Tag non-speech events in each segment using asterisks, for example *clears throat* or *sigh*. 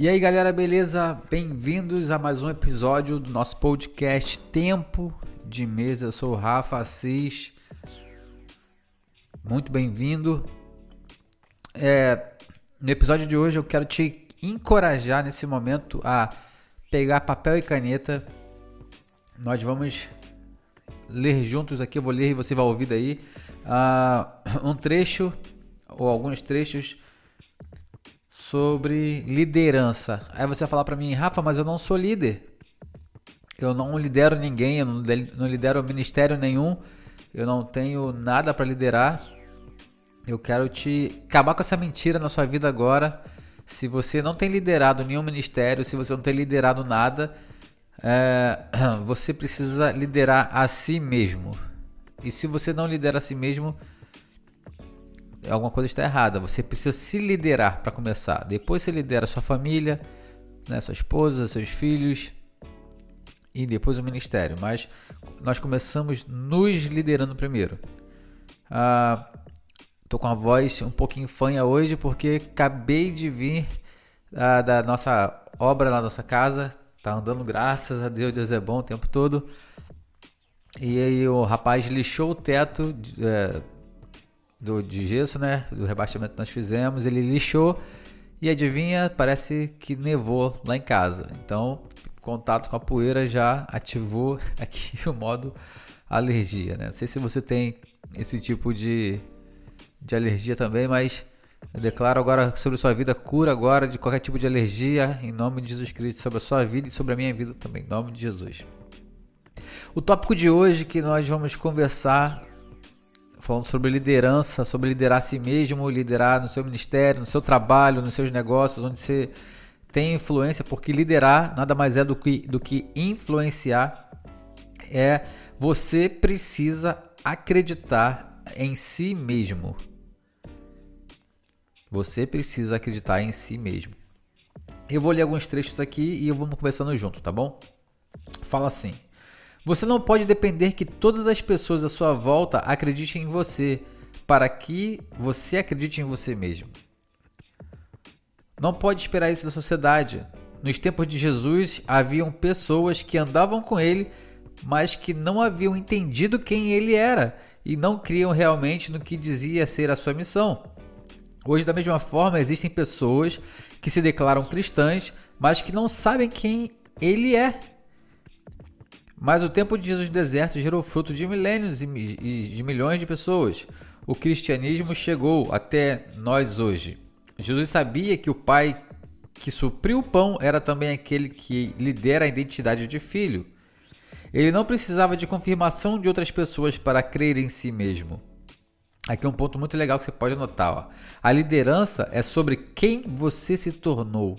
E aí galera, beleza? Bem-vindos a mais um episódio do nosso podcast Tempo de Mesa. Eu sou o Rafa Assis. Muito bem-vindo. É, no episódio de hoje eu quero te encorajar nesse momento a pegar papel e caneta. Nós vamos ler juntos aqui, eu vou ler e você vai ouvir daí uh, um trecho ou alguns trechos sobre liderança. Aí você vai falar para mim, Rafa, mas eu não sou líder. Eu não lidero ninguém, eu não lidero ministério nenhum. Eu não tenho nada para liderar. Eu quero te acabar com essa mentira na sua vida agora. Se você não tem liderado nenhum ministério, se você não tem liderado nada, é, *clears throat* você precisa liderar a si mesmo. E se você não lidera a si mesmo, alguma coisa está errada. Você precisa se liderar para começar. Depois você lidera sua família, né, sua esposa, seus filhos e depois o ministério. Mas nós começamos nos liderando primeiro. Ah, tô com a voz um pouquinho fanha hoje porque acabei de vir ah, da nossa obra na nossa casa. Tá andando, graças a Deus, Deus é bom o tempo todo. E aí o rapaz lixou o teto é, do, de gesso, né? Do rebaixamento que nós fizemos. Ele lixou e adivinha, parece que nevou lá em casa. Então, contato com a poeira já ativou *laughs* aqui o modo alergia, né? Não sei se você tem esse tipo de, de alergia também, mas eu declaro agora sobre sua vida cura agora de qualquer tipo de alergia em nome de Jesus Cristo sobre a sua vida e sobre a minha vida também, em nome de Jesus. O tópico de hoje que nós vamos conversar falando sobre liderança, sobre liderar a si mesmo, liderar no seu ministério, no seu trabalho, nos seus negócios, onde você tem influência, porque liderar nada mais é do que, do que influenciar. É você precisa acreditar em si mesmo. Você precisa acreditar em si mesmo. Eu vou ler alguns trechos aqui e vamos conversando junto, tá bom? Fala assim: você não pode depender que todas as pessoas à sua volta acreditem em você, para que você acredite em você mesmo. Não pode esperar isso da sociedade. Nos tempos de Jesus, haviam pessoas que andavam com ele, mas que não haviam entendido quem ele era e não criam realmente no que dizia ser a sua missão. Hoje, da mesma forma, existem pessoas que se declaram cristãs, mas que não sabem quem ele é. Mas o tempo de Jesus no deserto gerou fruto de milênios e de milhões de pessoas. O cristianismo chegou até nós hoje. Jesus sabia que o Pai que supriu o pão era também aquele que lidera a identidade de filho. Ele não precisava de confirmação de outras pessoas para crer em si mesmo. Aqui é um ponto muito legal que você pode anotar. Ó. A liderança é sobre quem você se tornou.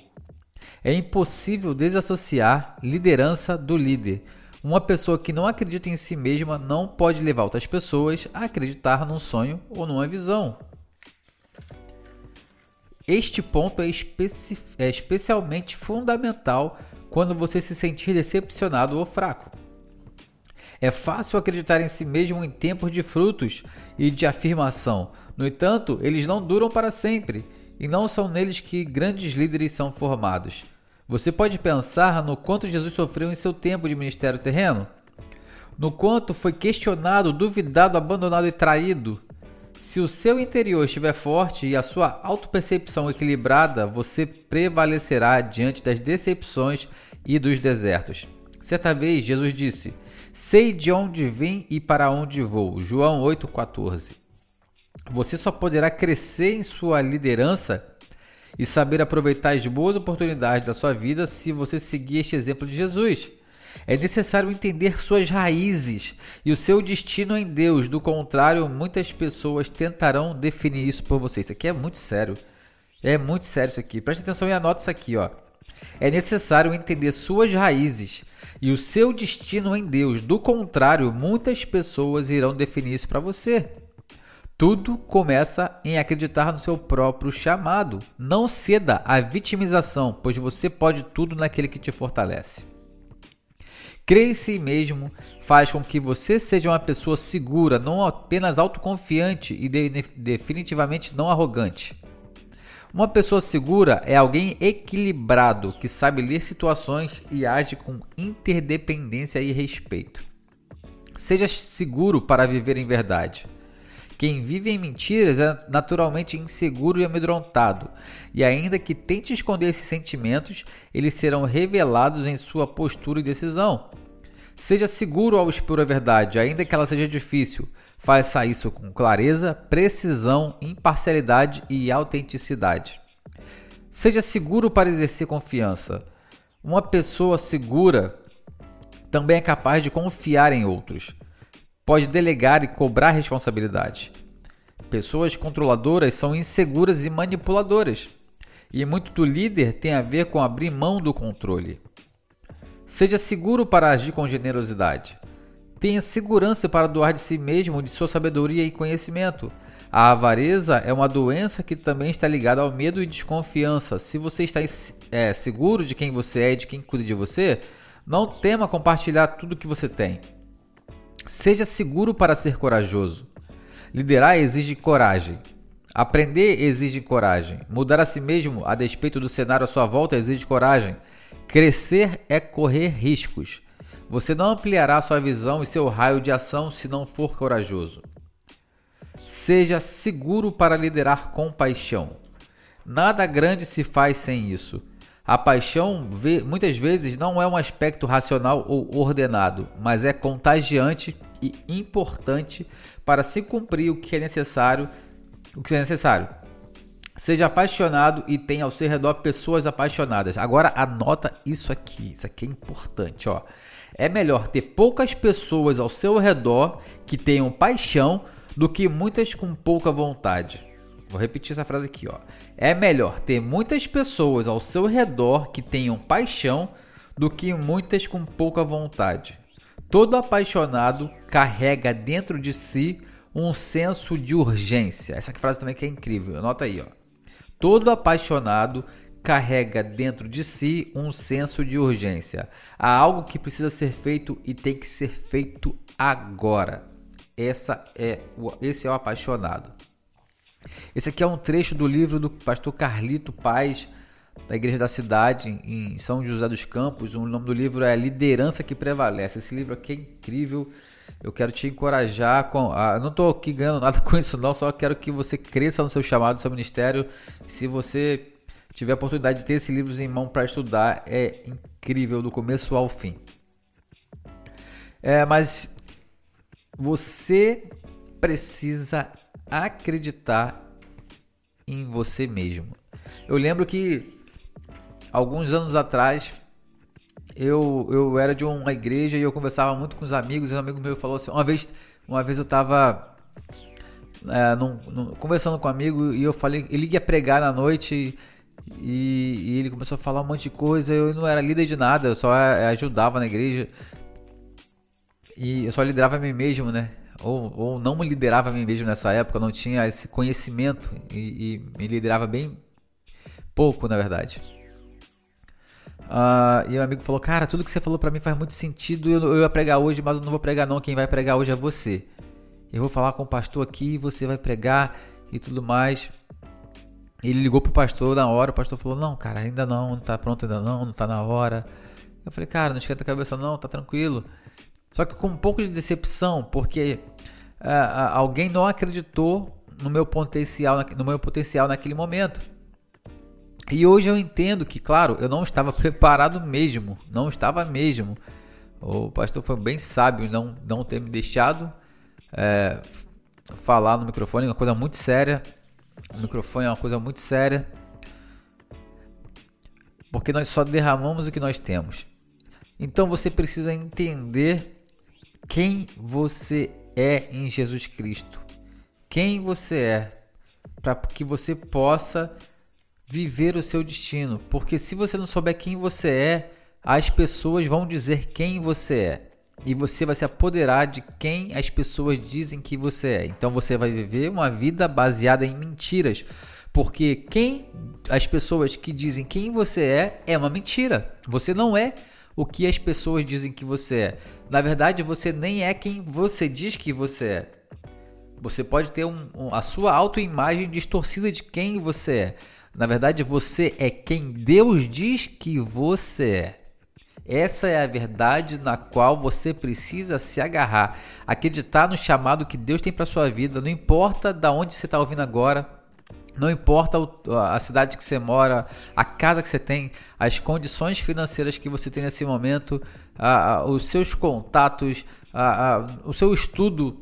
É impossível desassociar liderança do líder. Uma pessoa que não acredita em si mesma não pode levar outras pessoas a acreditar num sonho ou numa visão. Este ponto é, é especialmente fundamental quando você se sentir decepcionado ou fraco. É fácil acreditar em si mesmo em tempos de frutos e de afirmação. No entanto, eles não duram para sempre e não são neles que grandes líderes são formados. Você pode pensar no quanto Jesus sofreu em seu tempo de ministério terreno? No quanto foi questionado, duvidado, abandonado e traído? Se o seu interior estiver forte e a sua autopercepção equilibrada, você prevalecerá diante das decepções e dos desertos. Certa vez, Jesus disse: Sei de onde vim e para onde vou. João 8,14. Você só poderá crescer em sua liderança e saber aproveitar as boas oportunidades da sua vida se você seguir este exemplo de Jesus. É necessário entender suas raízes e o seu destino em Deus, do contrário, muitas pessoas tentarão definir isso por você. Isso aqui é muito sério. É muito sério isso aqui. Preste atenção e anota isso aqui, ó. É necessário entender suas raízes e o seu destino em Deus. Do contrário, muitas pessoas irão definir isso para você. Tudo começa em acreditar no seu próprio chamado. Não ceda à vitimização, pois você pode tudo naquele que te fortalece. Crer em si mesmo faz com que você seja uma pessoa segura, não apenas autoconfiante e de definitivamente não arrogante. Uma pessoa segura é alguém equilibrado que sabe ler situações e age com interdependência e respeito. Seja seguro para viver em verdade. Quem vive em mentiras é naturalmente inseguro e amedrontado, e ainda que tente esconder esses sentimentos, eles serão revelados em sua postura e decisão. Seja seguro ao expor a verdade, ainda que ela seja difícil. Faça isso com clareza, precisão, imparcialidade e autenticidade. Seja seguro para exercer confiança. Uma pessoa segura também é capaz de confiar em outros. Pode delegar e cobrar responsabilidade. Pessoas controladoras são inseguras e manipuladoras. E muito do líder tem a ver com abrir mão do controle. Seja seguro para agir com generosidade. Tenha segurança para doar de si mesmo, de sua sabedoria e conhecimento. A avareza é uma doença que também está ligada ao medo e desconfiança. Se você está é, seguro de quem você é e de quem cuida de você, não tema compartilhar tudo que você tem. Seja seguro para ser corajoso. Liderar exige coragem. Aprender exige coragem. Mudar a si mesmo a despeito do cenário à sua volta exige coragem. Crescer é correr riscos. Você não ampliará sua visão e seu raio de ação se não for corajoso. Seja seguro para liderar com paixão. Nada grande se faz sem isso. A paixão muitas vezes não é um aspecto racional ou ordenado, mas é contagiante e importante para se cumprir o que é necessário, o que é necessário. Seja apaixonado e tenha ao seu redor pessoas apaixonadas. Agora anota isso aqui, isso aqui é importante, ó. É melhor ter poucas pessoas ao seu redor que tenham paixão do que muitas com pouca vontade. Vou repetir essa frase aqui, ó. É melhor ter muitas pessoas ao seu redor que tenham paixão do que muitas com pouca vontade. Todo apaixonado carrega dentro de si um senso de urgência. Essa frase também que é incrível. Anota aí, ó. Todo apaixonado carrega dentro de si um senso de urgência. Há algo que precisa ser feito e tem que ser feito agora. Essa é o, esse é o apaixonado. Esse aqui é um trecho do livro do pastor Carlito Paz, da Igreja da Cidade, em São José dos Campos. O nome do livro é Liderança que Prevalece. Esse livro aqui é incrível. Eu quero te encorajar com. Ah, não estou aqui ganhando nada *laughs* com isso, não. Só quero que você cresça no seu chamado, no seu ministério. Se você tiver a oportunidade de ter esses livros em mão para estudar, é incrível do começo ao fim. É, mas você precisa acreditar em você mesmo. Eu lembro que alguns anos atrás eu, eu era de uma igreja e eu conversava muito com os amigos. E um amigo meu falou assim: uma vez, uma vez eu tava é, conversando com um amigo e eu falei, ele ia pregar na noite e, e, ele começou a falar um monte de coisa. Eu não era líder de nada, eu só é, ajudava na igreja e eu só liderava a mim mesmo, né? Ou, ou não me liderava a mim mesmo nessa época, não tinha esse conhecimento e, e me liderava bem pouco, na verdade. Uh, e o amigo falou: Cara, tudo que você falou para mim faz muito sentido. Eu, eu ia pregar hoje, mas eu não vou pregar, não. Quem vai pregar hoje é você. Eu vou falar com o pastor aqui, você vai pregar e tudo mais. Ele ligou pro pastor na hora. O pastor falou: Não, cara, ainda não, não tá pronto, ainda não, não tá na hora. Eu falei: Cara, não esquenta a cabeça, não, tá tranquilo. Só que com um pouco de decepção, porque uh, alguém não acreditou no meu potencial, no meu potencial naquele momento. E hoje eu entendo que, claro, eu não estava *laughs* preparado mesmo, não estava mesmo. O pastor foi bem sábio não, não ter me deixado é, falar no microfone, uma coisa muito séria. O microfone é uma coisa muito séria. Porque nós só derramamos o que nós temos. Então você precisa entender quem você é em Jesus Cristo. Quem você é. Para que você possa viver o seu destino, porque se você não souber quem você é, as pessoas vão dizer quem você é. E você vai se apoderar de quem as pessoas dizem que você é. Então você vai viver uma vida baseada em mentiras. Porque quem as pessoas que dizem quem você é é uma mentira. Você não é o que as pessoas dizem que você é. Na verdade, você nem é quem você diz que você é. Você pode ter um, um, a sua autoimagem distorcida de quem você é. Na verdade, você é quem Deus diz que você é. Essa é a verdade na qual você precisa se agarrar. Acreditar no chamado que Deus tem para sua vida, não importa da onde você está ouvindo agora, não importa a cidade que você mora, a casa que você tem, as condições financeiras que você tem nesse momento, os seus contatos, o seu estudo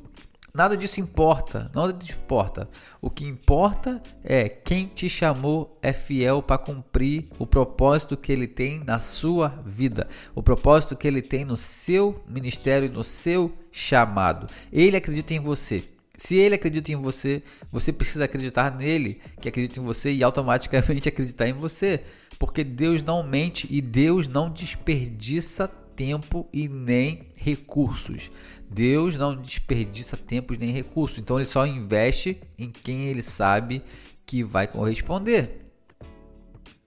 Nada disso importa, nada disso importa. O que importa é quem te chamou é fiel para cumprir o propósito que ele tem na sua vida, o propósito que ele tem no seu ministério, no seu chamado. Ele acredita em você. Se ele acredita em você, você precisa acreditar nele, que acredita em você e automaticamente *laughs* acreditar em você, porque Deus não mente e Deus não desperdiça tempo e nem recursos. Deus não desperdiça tempos nem recursos, então ele só investe em quem ele sabe que vai corresponder.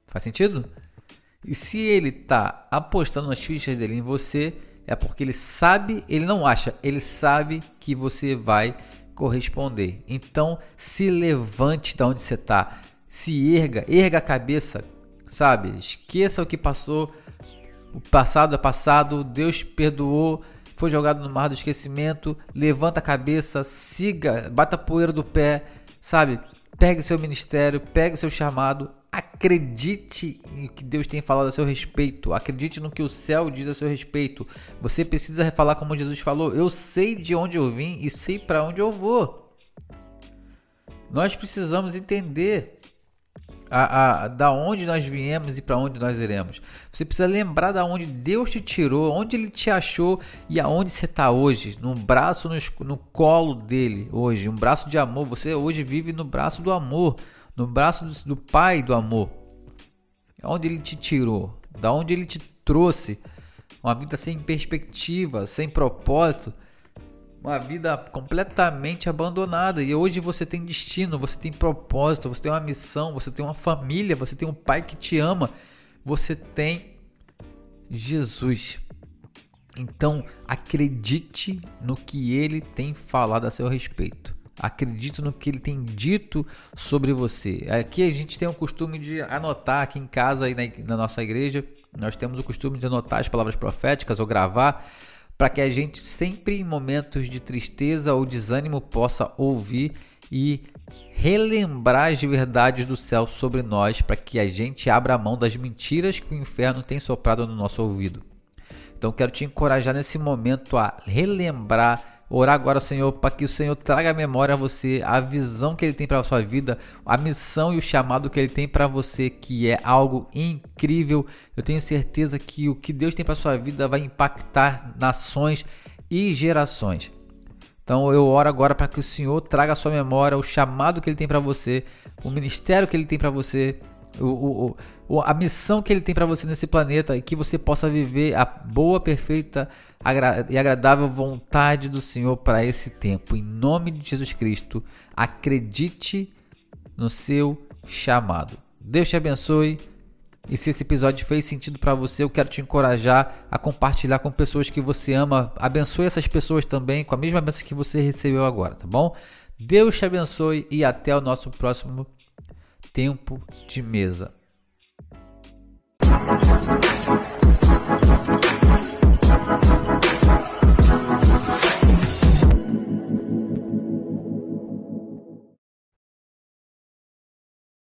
Faz sentido? E se ele está apostando as fichas dele em você, é porque ele sabe, ele não acha, ele sabe que você vai corresponder. Então, se levante da onde você está, se erga, erga a cabeça, sabe? Esqueça o que passou. O passado é passado, Deus perdoou, foi jogado no mar do esquecimento, levanta a cabeça, siga, bata a poeira do pé, sabe? Pegue seu ministério, pegue seu chamado, acredite em que Deus tem falado a seu respeito, acredite no que o céu diz a seu respeito. Você precisa falar como Jesus falou: Eu sei de onde eu vim e sei para onde eu vou. Nós precisamos entender a, a, da onde nós viemos e para onde nós iremos. Você precisa lembrar da onde Deus te tirou, onde Ele te achou e aonde você está hoje. No braço, no, no colo dele hoje, um braço de amor. Você hoje vive no braço do amor, no braço do, do Pai do amor. Onde Ele te tirou, da onde Ele te trouxe. Uma vida sem perspectiva, sem propósito uma vida completamente abandonada. E hoje você tem destino, você tem propósito, você tem uma missão, você tem uma família, você tem um pai que te ama, você tem Jesus. Então, acredite no que ele tem falado a seu respeito. Acredite no que ele tem dito sobre você. Aqui a gente tem o costume de anotar aqui em casa e na, na nossa igreja. Nós temos o costume de anotar as palavras proféticas ou gravar para que a gente sempre em momentos de tristeza ou desânimo possa ouvir e relembrar as verdades do céu sobre nós, para que a gente abra a mão das mentiras que o inferno tem soprado no nosso ouvido. Então quero te encorajar nesse momento a relembrar Orar agora, Senhor, para que o Senhor traga à memória a você a visão que Ele tem para a sua vida, a missão e o chamado que Ele tem para você, que é algo incrível. Eu tenho certeza que o que Deus tem para a sua vida vai impactar nações e gerações. Então eu oro agora para que o Senhor traga à sua memória o chamado que Ele tem para você, o ministério que Ele tem para você, o, o, a missão que Ele tem para você nesse planeta e que você possa viver a boa, perfeita e agradável vontade do Senhor para esse tempo. Em nome de Jesus Cristo, acredite no seu chamado. Deus te abençoe. E se esse episódio fez sentido para você, eu quero te encorajar a compartilhar com pessoas que você ama. Abençoe essas pessoas também com a mesma bênção que você recebeu agora, tá bom? Deus te abençoe e até o nosso próximo tempo de mesa.